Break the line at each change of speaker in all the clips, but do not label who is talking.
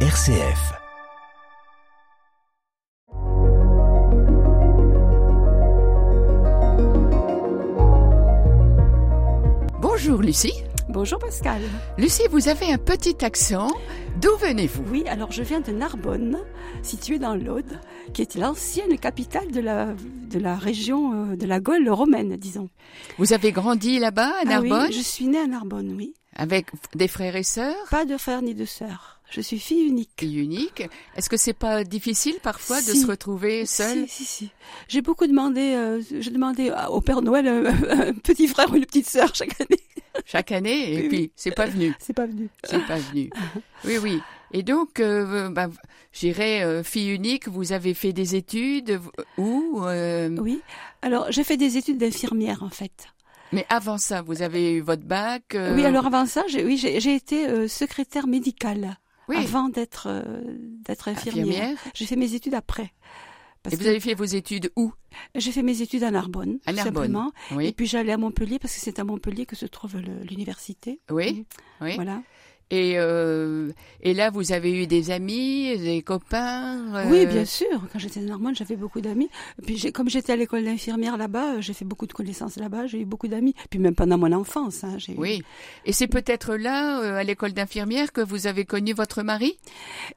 RCF.
Bonjour Lucie.
Bonjour Pascal.
Lucie, vous avez un petit accent. D'où venez-vous?
Oui, alors je viens de Narbonne, située dans l'Aude, qui est l'ancienne capitale de la, de la région euh, de la Gaule romaine, disons.
Vous avez grandi là-bas, à
Ah
Narbonne?
oui, je suis née à Narbonne, oui.
Avec des frères et sœurs?
Pas de frères ni de sœurs. Je suis fille unique.
Fille unique. Est-ce que c'est pas difficile parfois de se retrouver seule
Si, si, si. J'ai beaucoup demandé, euh, j'ai demandé au Père Noël un, un petit frère ou une petite sœur chaque année.
chaque année et
Oui,
puis
oui.
c'est pas venu.
C'est pas venu.
C'est pas venu. Oui, oui. Et donc, euh, bah, j'irais euh, fille unique. Vous avez fait des études où euh,
Oui. Alors, j'ai fait des études d'infirmière, en fait.
Mais avant ça, vous avez eu votre bac. euh,
Oui, alors avant ça, j'ai, oui, j'ai, j'ai été euh, secrétaire médicale
oui,
avant d'être, euh, d'être infirmière.
infirmière.
J'ai fait mes études après. Parce
Et vous avez fait vos études où?
J'ai fait mes études à Narbonne,
À
tout
Narbonne.
simplement. Et puis j'allais à Montpellier parce que c'est à Montpellier que se trouve l'université.
oui, oui.
Voilà.
Et, euh, et là, vous avez eu des amis, des copains euh,
Oui, bien sûr. Quand j'étais Narbonne, j'avais beaucoup d'amis. Puis j'ai- comme j'étais à l'école d'infirmière là-bas, euh, j'ai fait beaucoup de connaissances là-bas. J'ai eu beaucoup d'amis. Puis même pendant mon enfance, hein, j'ai.
Oui. Et c'est peut-être là, euh, à l'école d'infirmière, que vous avez connu votre mari?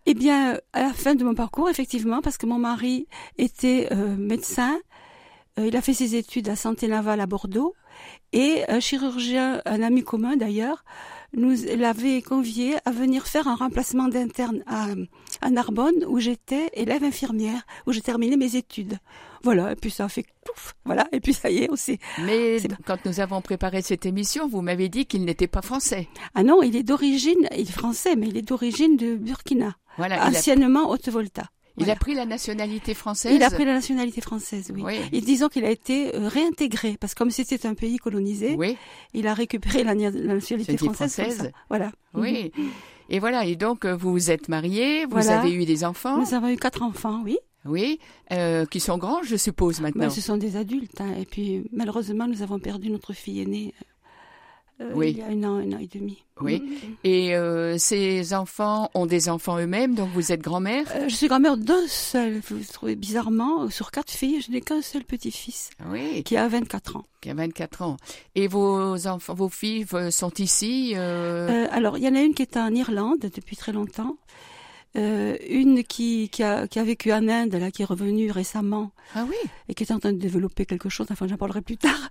Eh bien, à la fin de mon parcours, effectivement, parce que mon mari était médecin, il a fait ses études à Santé Navale à Bordeaux, et un chirurgien, un ami commun d'ailleurs, nous l'avait convié à venir faire un remplacement d'interne à, à Narbonne, où j'étais élève infirmière, où j'ai terminé mes études. Voilà, et puis ça a fait pouf, voilà, et puis ça y est, s'est...
Mais quand nous avons préparé cette émission, vous m'avez dit qu'il n'était pas français.
Ah non, il est d'origine, il est français, mais il est d'origine de Burkina,
Voilà. A,
anciennement Haute-Volta.
Il a pris la nationalité française.
Il a pris la nationalité française, oui.
Oui.
Et disons qu'il a été euh, réintégré, parce que comme c'était un pays colonisé,
Oui,
il a récupéré la, la nationalité française.
française.
ça. Voilà.
oui. Et voilà. Et donc, euh, vous vous êtes mariés, vous
Voilà.
avez eu des enfants.
Nous avons eu quatre enfants, oui.
Oui. euh, qui sont grands, je suppose, maintenant.
Mais ce sont des adultes. hein. Et puis, malheureusement, nous avons perdu notre fille aînée euh,
Oui.
il y a un an, un an et demi.
Oui.
Mhm.
Et euh, ces enfants ont des enfants eux-mêmes, donc vous êtes grand-mère?
Euh, je suis grand-mère d'un seul. Vous trouvez bizarrement, sur quatre filles, je n'ai qu'un seul petit-fils
Oui,
qui a 24 ans.
qui a 24 ans. Et vos enfants, vos filles sont ici
alors, il y en a une qui est en Irlande depuis très longtemps. Euh, une qui, qui, a, qui a vécu en Inde, là, qui est revenue récemment
Ah oui,
et qui est en train de développer quelque chose. Enfin, j'en parlerai plus tard.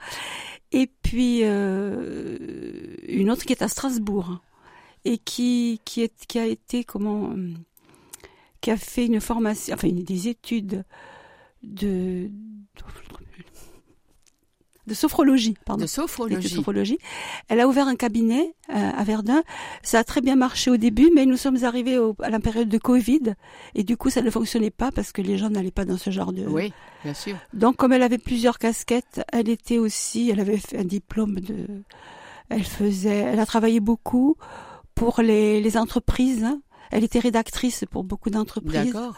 Et puis euh, une autre qui est à Strasbourg et qui qui est qui a été comment euh, qui a fait une formation, enfin des études de de sophrologie, pardon
de
d'études de
sophrologie.
sophrologie. Elle a ouvert un cabinet euh, à Verdun. Ça a très bien marché au début, mais nous sommes arrivés au- à la période de Covid et du coup ça ne fonctionnait pas parce que les gens n'allaient pas dans ce genre de.
Oui, bien sûr.
Donc comme elle avait plusieurs casquettes, elle était aussi, elle avait fait un diplôme de, elle faisait, elle a travaillé beaucoup pour les, les entreprises. hein. Elle était rédactrice pour beaucoup d'entreprises,
D'accord.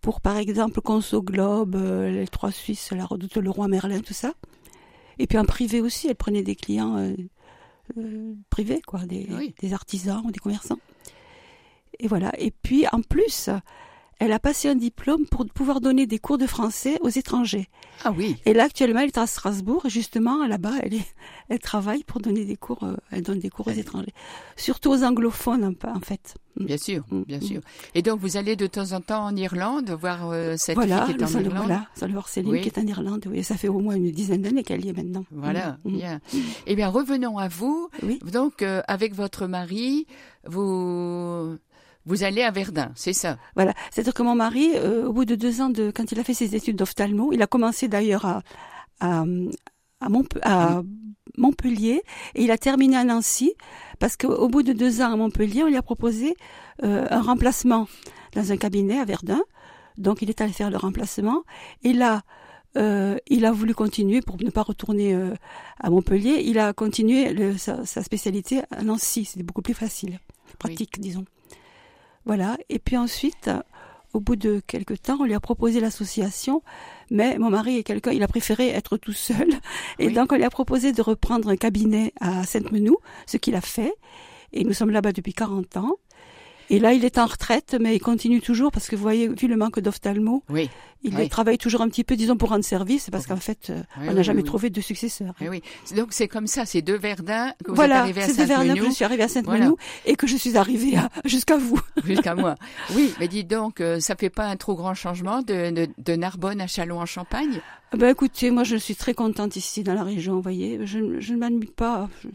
pour par exemple Conso Globe, euh, les Trois Suisses, la Redoute, le Roi Merlin, tout ça. Et puis en privé aussi, elle prenait des clients euh, euh, privés, quoi, des,
Oui.
des artisans ou des commerçants. Et voilà. Et puis en plus, elle a passé un diplôme pour pouvoir donner des cours de français aux étrangers.
Ah oui,
Et là, actuellement, elle est à Strasbourg. Et justement, là-bas, elle, est, elle travaille pour donner des cours. euh, elle donne des cours aux étrangers. Surtout aux anglophones, en fait.
bien sûr,
Mm,
bien
mm.
sûr. Et donc vous allez de temps en temps en Irlande voir euh, cette
Voilà,
fille qui est en Irlande.
voilà, allons voir Céline
Oui.
qui est en Irlande. Oui, ça fait au moins une dizaine d'années qu'elle y est maintenant.
Voilà,
Mm, mm.
bien. Eh bien, revenons à vous.
Oui.
Donc, euh, avec votre mari, vous vous allez à Verdun, c'est ça
Voilà. C'est-à-dire que mon mari, euh, au bout de deux ans de, quand il a fait ses études d'ophtalmo, il a commencé d'ailleurs à, à, à, Montpe- à Montpellier et il a terminé à Nancy parce qu'au bout de deux ans à Montpellier, on lui a proposé euh, un remplacement dans un cabinet à Verdun. Donc il est allé faire le remplacement et là, euh, il a voulu continuer pour ne pas retourner euh, à Montpellier. Il a continué le- sa, sa spécialité à Nancy. C'était beaucoup plus facile, pratique, disons. Voilà. Et puis ensuite, au bout de quelques temps, on lui a proposé l'association, mais mon mari est quelqu'un, il a préféré être tout seul. Et
Oui.
donc, on lui a proposé de reprendre un cabinet à Sainte-Menou, ce qu'il a fait. Et nous sommes là-bas depuis 40 ans. Et là, il est en retraite, mais il continue toujours parce que vous voyez, vu le manque d'ophtalmo,
Oui.
il
Oui.
travaille toujours un petit peu, disons, pour rendre service, parce qu'en fait, euh,
Oui,
on n'a jamais trouvé de successeur.
Eh oui. Donc c'est comme ça, c'est de Verdun que vous
voilà,
êtes arrivé à
c'est de Vernon que
Saint-Menehould
je suis arrivée à Sainte-Menehould
Voilà.
et que je suis arrivée à- jusqu'à vous.
jusqu'à moi. Oui, mais dites donc, euh, ça fait pas un trop grand changement de, de, de Narbonne à Châlons-en-Champagne
Ben écoutez, moi je suis très contente ici dans la région, vous voyez. Je, je ne m'admire pas. Je-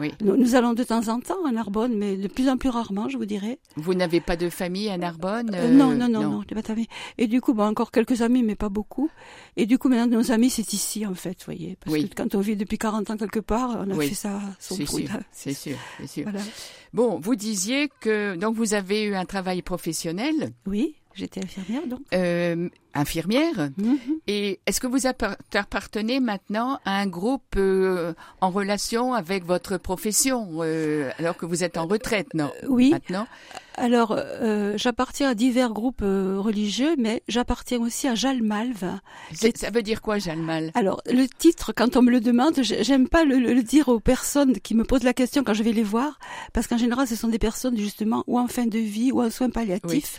Oui.
Nous, nous allons de temps en temps à Narbonne, mais de plus en plus rarement, je vous dirais.
Vous n'avez pas de famille à Narbonne
Euh,
euh,
non, non, non, non, j'ai pas d'amis. Et du coup, bon, encore quelques amis, mais pas beaucoup. Et du coup, maintenant, nos amis, c'est ici, en fait, vous voyez. Parce
Oui.
que quand on vit depuis 40 ans quelque part, on a
Oui.
fait ça son
C'est sûr, c'est sûr, c'est sûr.
Voilà.
Bon, vous disiez que donc vous avez eu un travail professionnel,
Oui, j'étais infirmière, donc.
euh, infirmière,
Mhm.
et est-ce que vous appar- appartenez maintenant à un groupe euh, en relation avec votre profession, euh, alors que vous êtes en retraite, non
Oui,
Maintenant,
alors euh, j'appartiens à divers groupes euh, religieux, mais j'appartiens aussi à Jalmalve.
Ça veut dire quoi, Jalmal
Alors, le titre, quand on me le demande, j'ai- j'aime pas le, le- le dire aux personnes qui me posent la question quand je vais les voir, parce qu'en général, ce sont des personnes justement ou en fin de vie ou en soins palliatifs.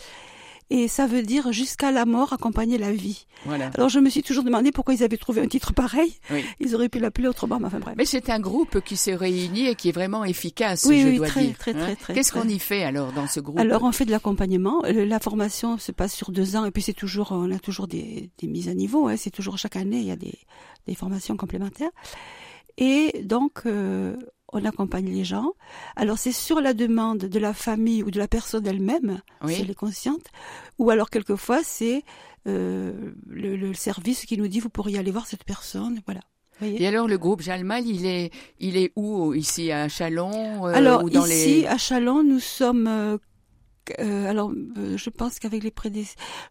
Et ça veut dire jusqu'à la mort accompagner la vie.
Voilà.
Alors je me suis toujours demandé pourquoi ils avaient trouvé un titre pareil.
Oui.
Ils auraient pu l'appeler autrement, mais enfin bref.
Mais c'est un groupe qui se réunit et qui est vraiment efficace,
Oui,
je
oui,
dois
très,
dire. hein.
très, très, très,
Qu'est-ce
très.
qu'on y fait alors dans ce groupe?
Alors on fait de l'accompagnement. Euh, La formation se passe sur deux ans et puis c'est toujours, on a toujours des, des mises à niveau. Hein. C'est toujours chaque année il y a des, des formations complémentaires. Et donc euh, on accompagne les gens. Alors c'est sur la demande de la famille ou de la personne elle-même,
Oui.
si elle est consciente, ou alors quelquefois c'est euh, le, le service qui nous dit vous pourriez aller voir cette personne. Voilà.
Et alors le groupe Jalmal, il est, il est où? Ici à Chalon euh,
Alors
ou dans
ici
les...
à Chalon, nous sommes euh, alors euh, je pense qu'avec les prédés,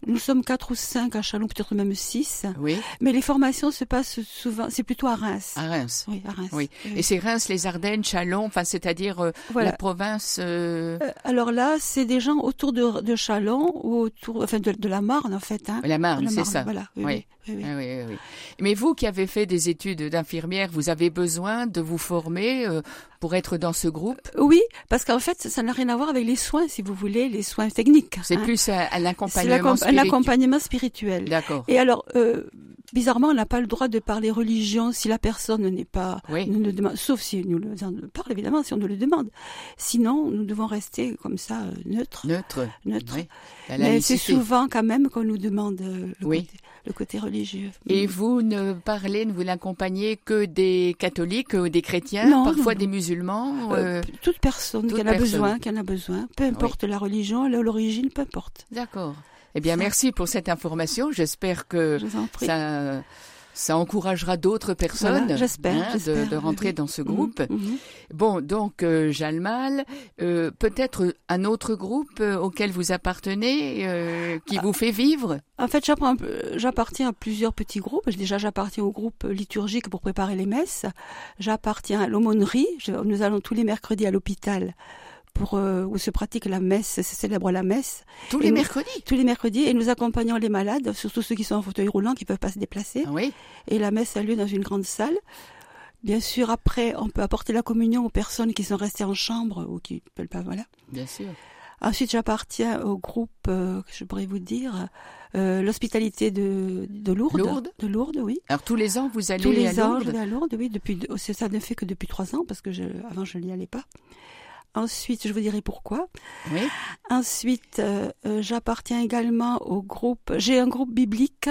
nous sommes quatre ou cinq à Chalon, peut-être même six.
Oui,
Mais les formations se passent souvent, c'est plutôt à Reims.
à Reims.
Oui, à Reims.
Oui. Et c'est Reims, les Ardennes, Chalon, enfin c'est-à-dire euh,
voilà.
la province.
alors là, c'est des gens autour de, de Chalon ou autour, enfin de, de la Marne en fait. Hein.
la Marne, c'est ça.
Voilà. Oui,
Oui.
oui, oui, oui.
Ah oui, oui, oui. Mais vous qui avez fait des études d'infirmière, vous avez besoin de vous former euh, pour être dans ce groupe?
Oui, parce qu'en fait, ça n'a rien à voir avec les soins, si vous voulez, les soins techniques.
C'est
hein.
plus à
C'est
l'accompagnement
l'accom- un
spirituel.
accompagnement spirituel.
D'accord.
Et alors, euh, bizarrement, on n'a pas le droit de parler religion si la personne n'est pas,
Oui.
nous demande, sauf si nous le en parle évidemment, si on nous le demande. Sinon, nous devons rester comme ça euh, neutres.
Neutre. Oui. La
Mais c'est souvent quand même qu'on nous demande euh, le,
Oui.
côté, le côté religieux.
Et vous ne parlez, ne vous l'accompagnez que des catholiques ou des chrétiens,
Non,
parfois
non,
des musulmans
Euh,
euh,
toute personne qui en a
personne.
besoin, qui en a besoin, peu importe la religion, l'origine, peu importe.
D'accord. Eh bien, merci pour cette information. J'espère que
Je
ça, ça encouragera d'autres personnes
Voilà, j'espère,
hein, de, rentrer
oui.
dans ce
Mhm,
groupe.
mhm.
Bon, donc euh, Jalmal, euh, peut-être un autre groupe euh, auquel vous appartenez, euh, qui
Ah.
vous fait vivre?
En fait, j'appartiens à plusieurs petits groupes. Déjà, j'appartiens au groupe liturgique pour préparer les messes. J'appartiens à l'aumônerie. Nous allons tous les mercredis à l'hôpital pour euh, où se pratique la messe, se célèbre la messe
Tous
Et
les
nous-
mercredis.
tous les mercredis et nous accompagnons les malades, surtout ceux qui sont en fauteuil roulant, qui peuvent pas se déplacer.
Ah oui.
Et la messe a lieu dans une grande salle. Bien sûr, après, on peut apporter la communion aux personnes qui sont restées en chambre ou qui ne peuvent pas, voilà.
Bien sûr.
Ensuite, j'appartiens au groupe, euh, que je pourrais vous dire, euh, l'hospitalité de, de Lourdes.
Lourdes
De Lourdes, oui.
Alors tous les ans, vous allez
Tous les
à
ans,
Lourdes
je vais à Lourdes, oui. Depuis, c'est- ça ne fait que depuis trois ans, parce que je, avant, je n'y allais pas. Ensuite, je vous dirai pourquoi.
Oui.
Ensuite, euh, euh, j'appartiens également au groupe. J'ai un groupe biblique.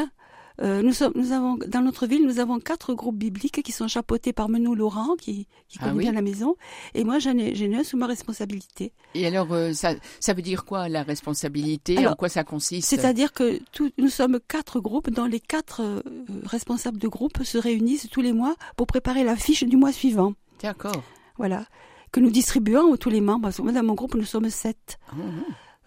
Euh, nous, sommes, nous avons dans notre ville, nous avons quatre groupes bibliques qui sont chapeautés par Menou Laurent, qui, qui
Ah
connaît
oui
bien la maison. Et moi, j'en ai, ai un sous ma responsabilité.
Et alors, euh, ça, ça veut dire quoi la responsabilité?
Alors,
En quoi ça consiste?
C'est-à-dire que tout, nous sommes quatre groupes dont les quatre euh, responsables de groupe se réunissent tous les mois pour préparer la fiche du mois suivant.
D'accord.
Voilà. Que nous distribuons à tous les membres. Dans mon groupe, nous sommes sept.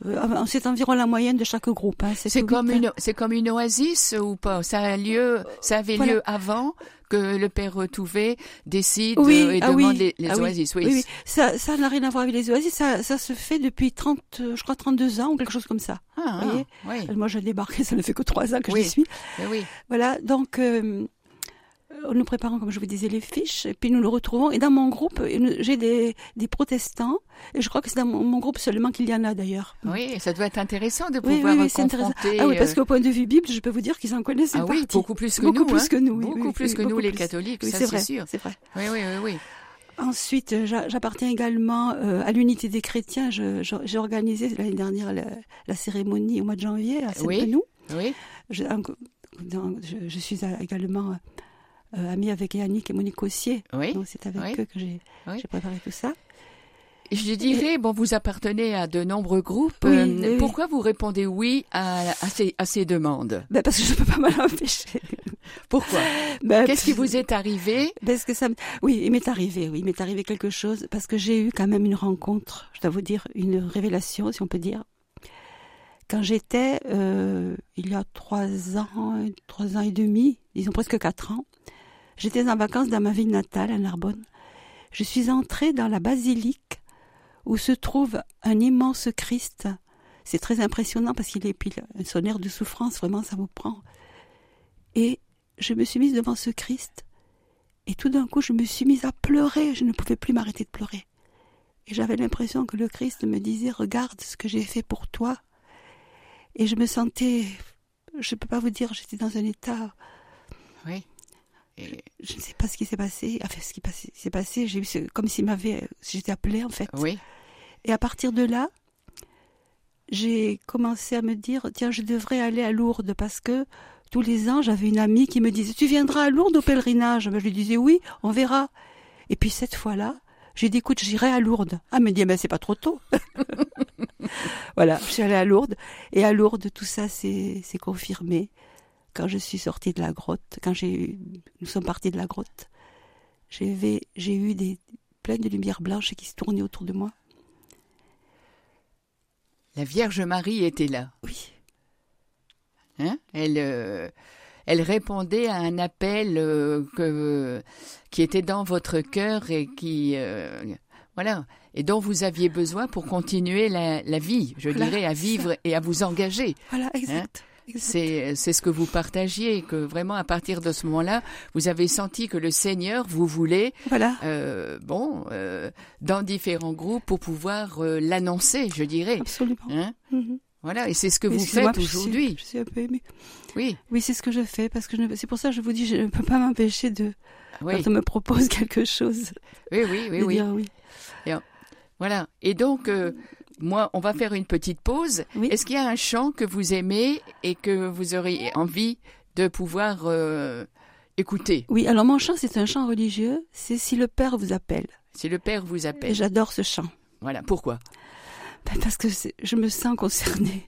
Euh, c'est environ la moyenne de chaque groupe. hein.
C'est comme
hein.
une, c'est comme une oasis ou pas? Ça a lieu, ça avait
Voilà.
lieu avant que le père Touvet décide
Oui,
euh, et
ah
demande
oui,
les, les
ah
oasis. Oui.
Oui, oui. Ça, ça n'a rien à voir avec les oasis. Ça, ça se fait depuis 30, euh, je crois 32 ans ou quelque chose comme ça.
Ah,
Vous voyez Moi, j'ai débarqué, ça ne fait que trois ans que j'y suis.
oui, oui.
Voilà. Donc, euh, nous préparons, comme je vous disais, les fiches, et puis nous le retrouvons. Et dans mon groupe, euh, j'ai des, des protestants, et je crois que c'est dans mon, groupe seulement qu'il y en a d'ailleurs.
Oui, ça doit être intéressant de
Oui,
pouvoir
oui, oui,
euh,
c'est intéressant.
confronter.
Ah oui, parce
euh,
qu'au point de vue Bible, je peux vous dire qu'ils en connaissent
ah oui, beaucoup plus que
beaucoup
nous.
plus
hein.
que nous. oui,
beaucoup
oui,
plus
oui,
que nous, les
plus.
catholiques,
Oui,
ça
c'est
sûr.
c'est vrai.
Oui, oui, oui, oui.
Ensuite, euh, j'a- j'appartiens également euh, à l'unité des chrétiens. J'ai organisé l'année dernière la, la cérémonie au mois de janvier à
Oui.
Saint-Denis.
Oui,
Je, je, je suis également euh, amie avec Yannick et Monique Cossier.
oui.
Donc c'est avec
Oui.
eux que j'ai
Oui.
préparé tout ça.
Je dirais, bon, vous appartenez à de nombreux groupes.
Oui,
euh, pourquoi vous répondez oui à, à ces, à ces demandes?
Ben, parce que je peux pas m'en empêcher.
Pourquoi?
Ben,
Qu'est-ce qui vous est arrivé?
Parce que ça me... Oui, il m'est arrivé, oui, il m'est arrivé quelque chose, parce que j'ai eu quand même une rencontre, je dois vous dire, une révélation, si on peut dire. Quand j'étais, euh, il y a trois ans, trois ans et demi, disons presque quatre ans, j'étais en vacances dans ma ville natale, à Narbonne. Je suis entrée dans la basilique où se trouve un immense Christ. C'est très impressionnant parce qu'il est puis un sonnaire de souffrance, vraiment, ça vous prend. Et je me suis mise devant ce Christ et tout d'un coup, je me suis mise à pleurer. Je ne pouvais plus m'arrêter de pleurer. Et j'avais l'impression que le Christ me disait, regarde ce que j'ai fait pour toi. Et je me sentais, je ne peux pas vous dire, j'étais dans un état,
Oui. Et-
je ne sais pas ce qui s'est passé. Enfin, ce qui s'est passé, j'ai eu ce- comme s'il m'avait, j'étais appelée en fait.
oui,
Et à partir de là, j'ai commencé à me dire, tiens, je devrais aller à Lourdes parce que tous les ans, j'avais une amie qui me disait, tu viendras à Lourdes au pèlerinage? Ben, Je lui disais, oui, on verra. Et puis cette fois-là, j'ai dit, écoute, j'irai à Lourdes. Ah, elle me dit, ben, c'est pas trop tôt. voilà, je suis allée à Lourdes. Et à Lourdes, tout ça s'est confirmé. Quand je suis sortie de la grotte, quand j'ai nous sommes partis de la grotte, j'ai eu des, plein de lumières blanches qui se tournaient autour de moi.
la Vierge Marie était là.
Oui.
Hein? Elle, euh, elle répondait à un appel euh, que, qui était dans votre cœur et qui, euh, voilà, et dont vous aviez besoin pour continuer la, la vie, je
Voilà,
dirais, à vivre et à vous engager.
Voilà, exact. exact.
C'est, ce que vous partagiez, que vraiment à partir de ce moment-là, vous avez senti que le Seigneur vous voulait,
Voilà.
euh, bon, euh, dans différents groupes pour pouvoir euh, l'annoncer, je dirais.
Absolument.
Hein
Mhm.
voilà, et c'est ce que vous faites aujourd'hui.
Je suis un peu émue.
Oui,
Oui, c'est ce que je fais parce que c'est pour ça que je vous dis, je ne peux pas m'empêcher de
oui,
quand on me propose quelque chose
oui, oui, oui, oui.
dire oui.
Voilà. Et donc, euh, moi, on va faire une petite pause.
Oui.
Est-ce qu'il y a un chant que vous aimez et que vous auriez envie de pouvoir euh, écouter?
Oui, alors mon chant, c'est un chant religieux. C'est si le Père vous appelle.
si le Père vous
Et
appelle
j'adore ce chant
Voilà. Pourquoi?
Ben, parce que je me sens concernée.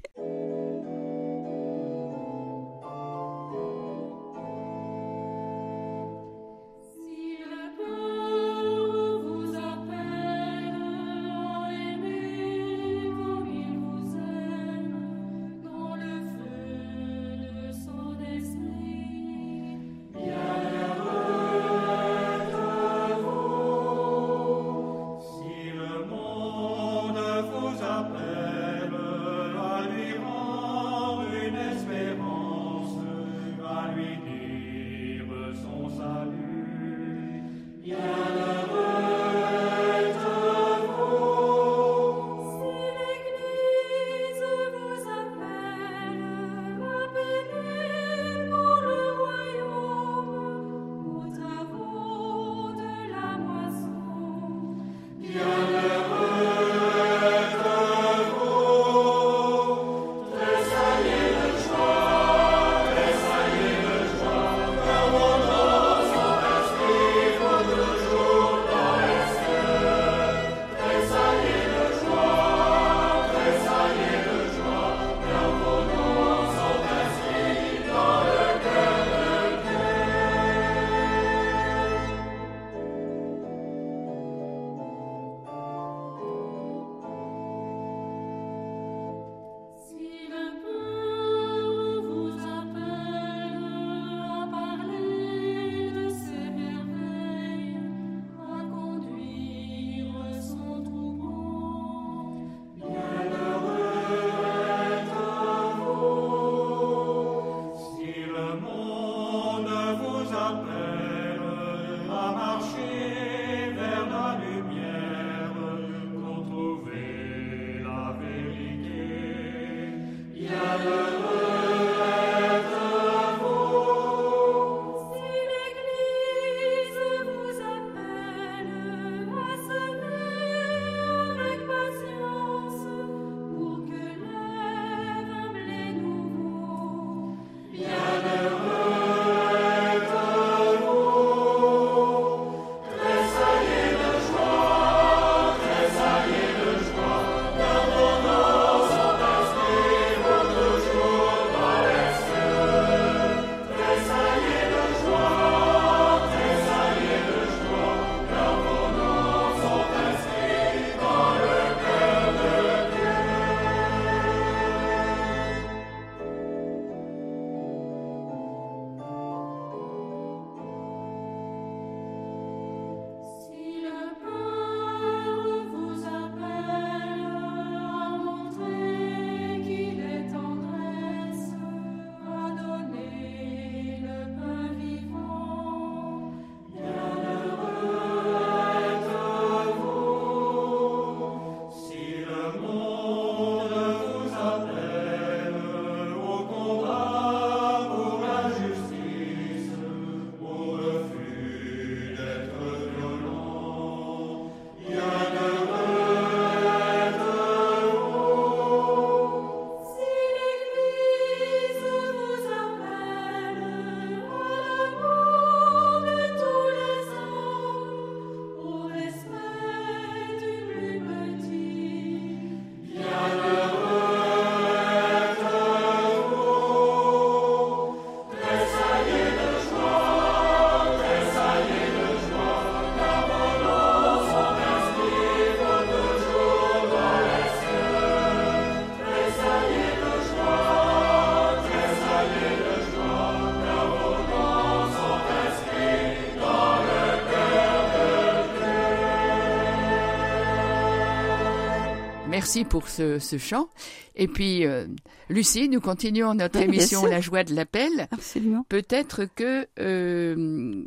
Merci pour ce, ce chant. Et puis, euh, Lucie, nous continuons notre
Oui,
émission. La joie de l'appel.
Absolument.
Peut-être que euh,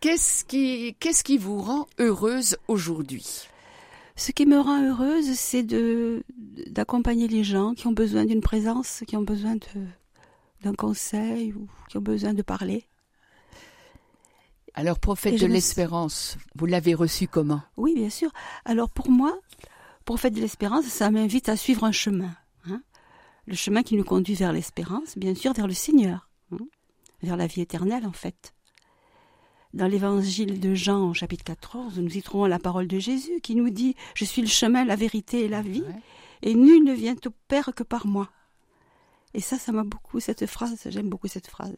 qu'est-ce qui qu'est-ce qui vous rend heureuse aujourd'hui?
Ce qui me rend heureuse, c'est de d'accompagner les gens qui ont besoin d'une présence, qui ont besoin de d'un conseil ou qui ont besoin de parler.
Alors, prophète de
me-
l'espérance, vous l'avez reçu comment?
Oui, bien sûr. Alors pour moi, prophète de l'espérance, ça m'invite à suivre un chemin. hein. Le chemin qui nous conduit vers l'espérance, bien sûr, vers le Seigneur, hein, vers la vie éternelle en fait. Dans l'évangile de Jean, au chapitre 14, nous y trouvons la parole de Jésus qui nous dit Je suis le chemin, la vérité et la vie, et nul ne vient au Père que par moi. Et ça, ça m'a beaucoup, cette phrase, j'aime beaucoup cette phrase.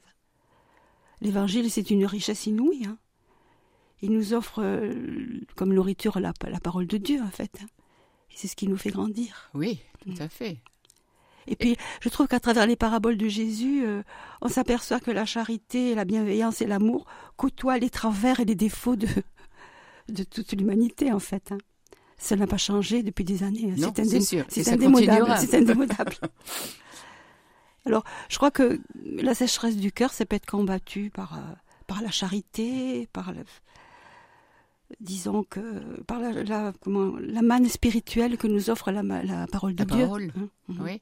L'évangile, c'est une richesse inouïe. hein. Il nous offre euh, comme nourriture la, la parole de Dieu, en fait. hein. C'est ce qui nous fait grandir.
Oui, tout
Mm.
à fait.
Et puis, je trouve qu'à travers les paraboles de Jésus, euh, on s'aperçoit que la charité, la bienveillance et l'amour côtoient les travers et les défauts de, de toute l'humanité, en fait. hein. Ça n'a pas changé depuis des années. hein. C'est indé- indémodable. C'est indémodable. Alors, je crois que la sécheresse du cœur, ça peut être combattu par, euh, par la charité, par le- disons que par la, la- comment, la manne spirituelle que nous offre la, parole de
La
Dieu.
parole,
hein. Mhm.
Oui.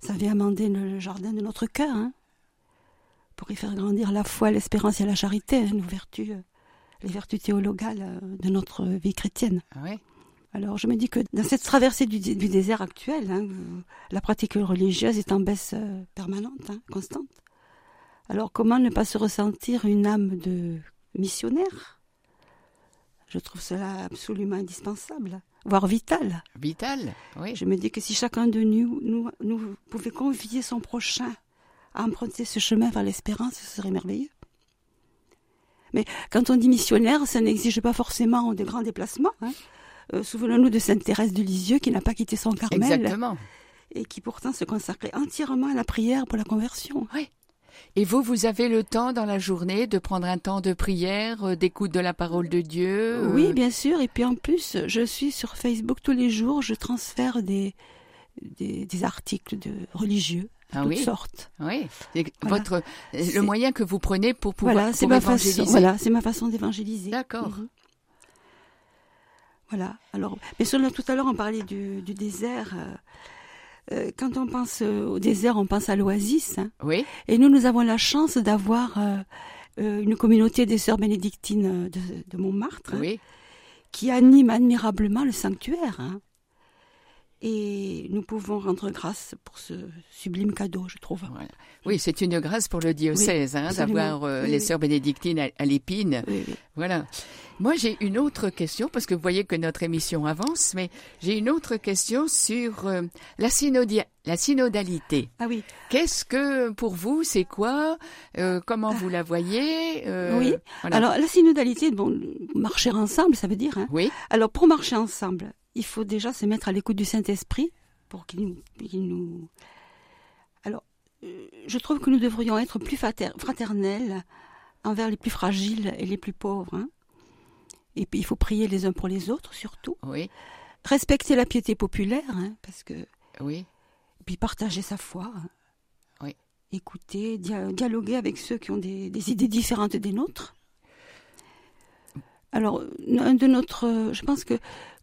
Ça vient amender le, jardin de notre cœur, hein, pour y faire grandir la foi, l'espérance et la charité, hein, nos vertus, euh, les vertus théologales euh, de notre vie chrétienne.
Ah.
Alors je me dis que dans cette traversée du, du désert actuel, hein, la pratique religieuse est en baisse euh, permanente, hein, constante. Alors comment ne pas se ressentir une âme de missionnaire Je trouve cela absolument indispensable, voire vital.
Vital. Oui.
Je me dis que si chacun de nous, nous, nous pouvait convier son prochain à emprunter ce chemin vers l'espérance, ce serait merveilleux. Mais quand on dit missionnaire, ça n'exige pas forcément de grands déplacements. hein. Euh, Souvenons-nous de Sainte Thérèse de Lisieux qui n'a pas quitté son Carmel
Exactement.
et qui pourtant se consacrait entièrement à la prière pour la conversion.
Et vous, vous avez le temps dans la journée de prendre un temps de prière, euh, d'écoute de la parole de Dieu euh,
Oui, bien sûr. Et puis en plus, je suis sur Facebook tous les jours. Je transfère des, des, des articles de religieux, de
Ah
toutes
oui.
sortes.
Oui.
Voilà.
votre le
C'est-
moyen que vous prenez pour pouvoir
voilà, c'est ma
évangéliser.
façon. Voilà, c'est ma façon d'évangéliser.
D'accord.
Mhm. Voilà. Alors, mais sur le- tout à l'heure, on parlait du, du désert. euh, euh, quand on pense euh, au désert, on pense à l'oasis. hein.
Oui.
Et nous, nous avons la chance d'avoir euh, une communauté des sœurs bénédictines de, de Montmartre hein, qui anime admirablement le sanctuaire. hein. Et nous pouvons rendre grâce pour ce sublime cadeau, je trouve.
Voilà. Oui, c'est une grâce pour le diocèse hein, d'avoir euh,
Oui,
les
oui.
sœurs bénédictines à, à l'épine. Voilà. Moi, j'ai une autre question, parce que vous voyez que notre émission avance, mais j'ai une autre question sur euh, la, synodalité.
Ah oui.
Qu'est-ce que, pour vous, c'est quoi Euh, Comment vous la voyez
Oui.
voilà.
Alors, la synodalité, bon, marcher ensemble, ça veut dire. hein.
Oui,
Alors, pour marcher ensemble, il faut déjà se mettre à l'écoute du Saint-Esprit pour qu'il nous, Alors, euh, je trouve que nous devrions être plus frater- fraternels envers les plus fragiles et les plus pauvres. hein. Et puis, il faut prier les uns pour les autres, surtout.
oui,
Respecter la piété populaire, hein, parce que.
oui,
et puis, partager sa foi. hein.
Oui.
Écouter, dia- dialoguer avec ceux qui ont des, des idées différentes des nôtres. Alors, un de notre, euh, je pense que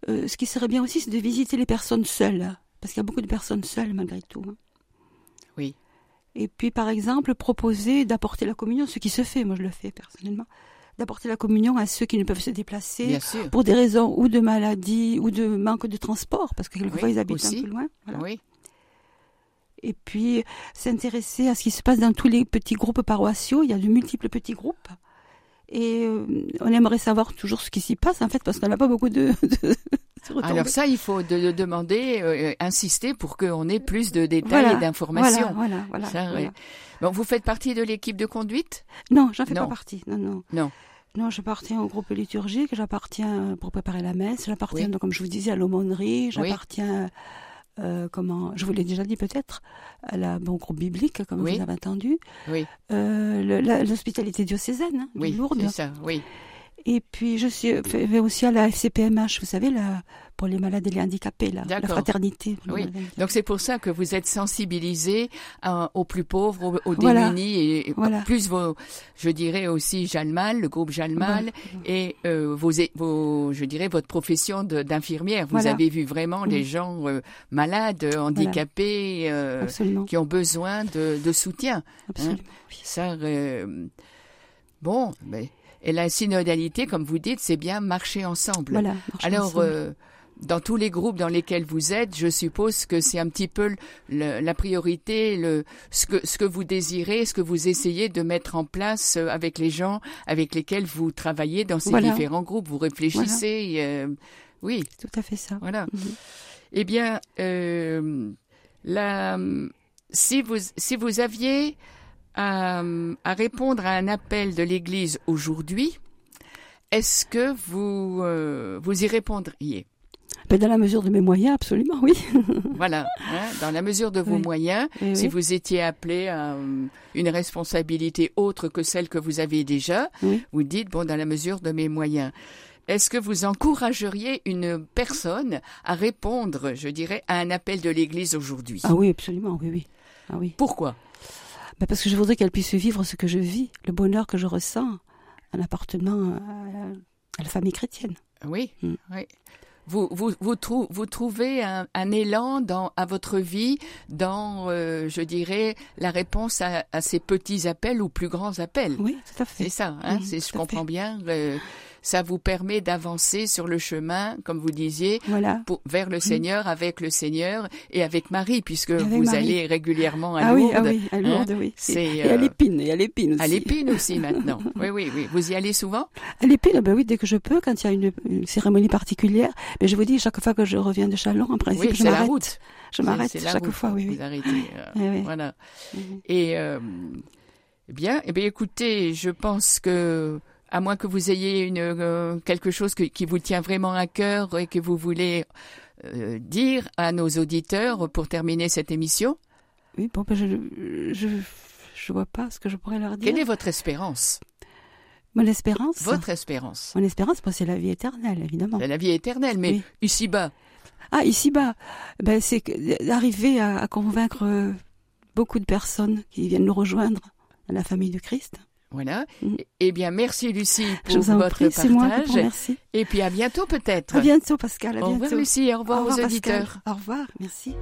euh, ce qui serait bien aussi, c'est de visiter les personnes seules, parce qu'il y a beaucoup de personnes seules malgré tout. hein.
Oui.
Et puis, par exemple, proposer d'apporter la communion, ce qui se fait, moi je le fais personnellement, d'apporter la communion à ceux qui ne peuvent se déplacer pour des raisons ou de maladie ou de manque de transport, parce que quelquefois
Oui,
ils habitent
aussi.
un peu loin. Voilà.
Oui,
Et puis s'intéresser à ce qui se passe dans tous les petits groupes paroissiaux. Il y a de multiples petits groupes. Et euh, on aimerait savoir toujours ce qui s'y passe, en fait, parce qu'on n'a pas beaucoup de.
Alors ça, il faut de, de demander, euh, insister pour qu'on ait plus de détails
Voilà,
et d'informations.
Voilà, voilà, voilà,
Ça,
voilà.
Bon, vous faites partie de l'équipe de conduite?
Non, j'en fais
Non.
pas partie. Non, non.
Non.
Non, j'appartiens au groupe liturgique, j'appartiens pour préparer la messe, j'appartiens,
Oui.
comme je vous disais, à l'aumônerie,
Oui.
Euh, comment, je vous l'ai déjà dit peut-être, à la, bon, groupe biblique, comme
Oui.
vous avez entendu,
Oui,
euh, l'hospitalité diocésaine, hein,
oui,
Lourdes.
ça, oui.
Et puis je suis fait- vais aussi à la FCPMH, vous savez, la, pour les malades et les handicapés, la, fraternité.
Oui. Donc c'est pour ça que vous êtes sensibilisé à- aux plus pauvres, aux, aux
Voilà.
démunis, et,
Voilà.
plus vos, je dirais aussi Jalmal, le groupe Jalmal, et euh, vos, je dirais votre profession d'infirmière. Vous
Voilà.
avez vu vraiment les
Mhm.
gens euh, malades, handicapés, euh,
Absolument.
qui ont besoin de, de soutien.
absolument. oui.
Ça, euh, bon, mais, et la synodalité, comme vous dites, c'est bien marcher ensemble.
Voilà. marcher
Alors,
ensemble.
euh, dans tous les groupes dans lesquels vous êtes, je suppose que c'est un petit peu le- la priorité, le, ce, que, ce que vous désirez, ce que vous essayez de mettre en place euh, avec les gens avec lesquels vous travaillez dans ces
Voilà.
différents groupes. Vous réfléchissez. euh, oui,
C'est tout à fait ça.
voilà.
Mhm.
Eh bien, euh, la, si, vous, si vous aviez à, à répondre à un appel de l'Église aujourd'hui, est-ce que vous, euh, vous y répondriez?
Ben, dans la mesure de mes moyens, absolument, oui.
Voilà, hein, dans la mesure de vos
Oui.
moyens, si
oui.
vous étiez appelé à euh, une responsabilité autre que celle que vous avez déjà,
Oui.
vous dites, bon, dans la mesure de mes moyens. Est-ce que vous encourageriez une personne à répondre, je dirais, à un appel de l'Église aujourd'hui?
Ah oui, absolument, oui, oui. Ah oui.
Pourquoi?
Ben, parce que je voudrais qu'elle puisse vivre ce que je vis, le bonheur que je ressens en appartenant à, à la famille chrétienne.
Oui,
Mm.
oui. Vous, vous, vous, trou- vous trouvez un, un élan dans, à votre vie dans, euh, je dirais, la réponse à, à ces petits appels ou plus grands appels.
Oui, tout à
C'est
fait.
ça, hein, c'est, je
à
comprends
fait.
bien. euh, ça vous permet d'avancer sur le chemin, comme vous disiez,
Voilà.
pour, vers le Seigneur, avec le Seigneur et avec Marie, puisque
Avec
vous
Marie.
allez régulièrement à
Ah oui,
Lourdes.
ah oui, à
hein.
Lourdes, oui.
C'est,
Et, et à
euh,
l'épine, et à l'épine aussi.
À l'épine aussi maintenant. Oui, oui, oui. Vous y allez souvent?
À l'épine, ben oui, dès que je peux, quand il y a une, une cérémonie particulière. Mais je vous dis, chaque fois que je reviens de Chalon, en principe,
Oui,
je
c'est la
m'arrête.
route.
Je m'arrête chaque
route,
fois, oui, oui.
Vous arrêtez. euh. Voilà. Et euh, eh bien, eh bien, écoutez, je pense que à moins que vous ayez une euh, quelque chose que- qui vous tient vraiment à cœur et que vous voulez euh, dire à nos auditeurs pour terminer cette émission,
Oui, bon, ben je, je, je vois pas ce que je pourrais leur dire.
quelle est votre espérance?
Mon espérance?
Votre espérance
Mon espérance, c'est la vie éternelle, évidemment.
C'est la vie éternelle, mais
Oui.
ici-bas,
Ah, ici-bas, ben, c'est d'arriver à, à convaincre euh, beaucoup de personnes qui viennent nous rejoindre dans la famille de Christ.
Voilà.
Mhm.
Eh bien, merci Lucie pour votre
prie, moi
partage.
vous remercie.
Et puis à bientôt peut-être.
À bientôt, Pascal. À
Au revoir
bientôt.
Lucie, au revoir,
Au revoir,
aux
Pascal.
auditeurs.
Au revoir, merci.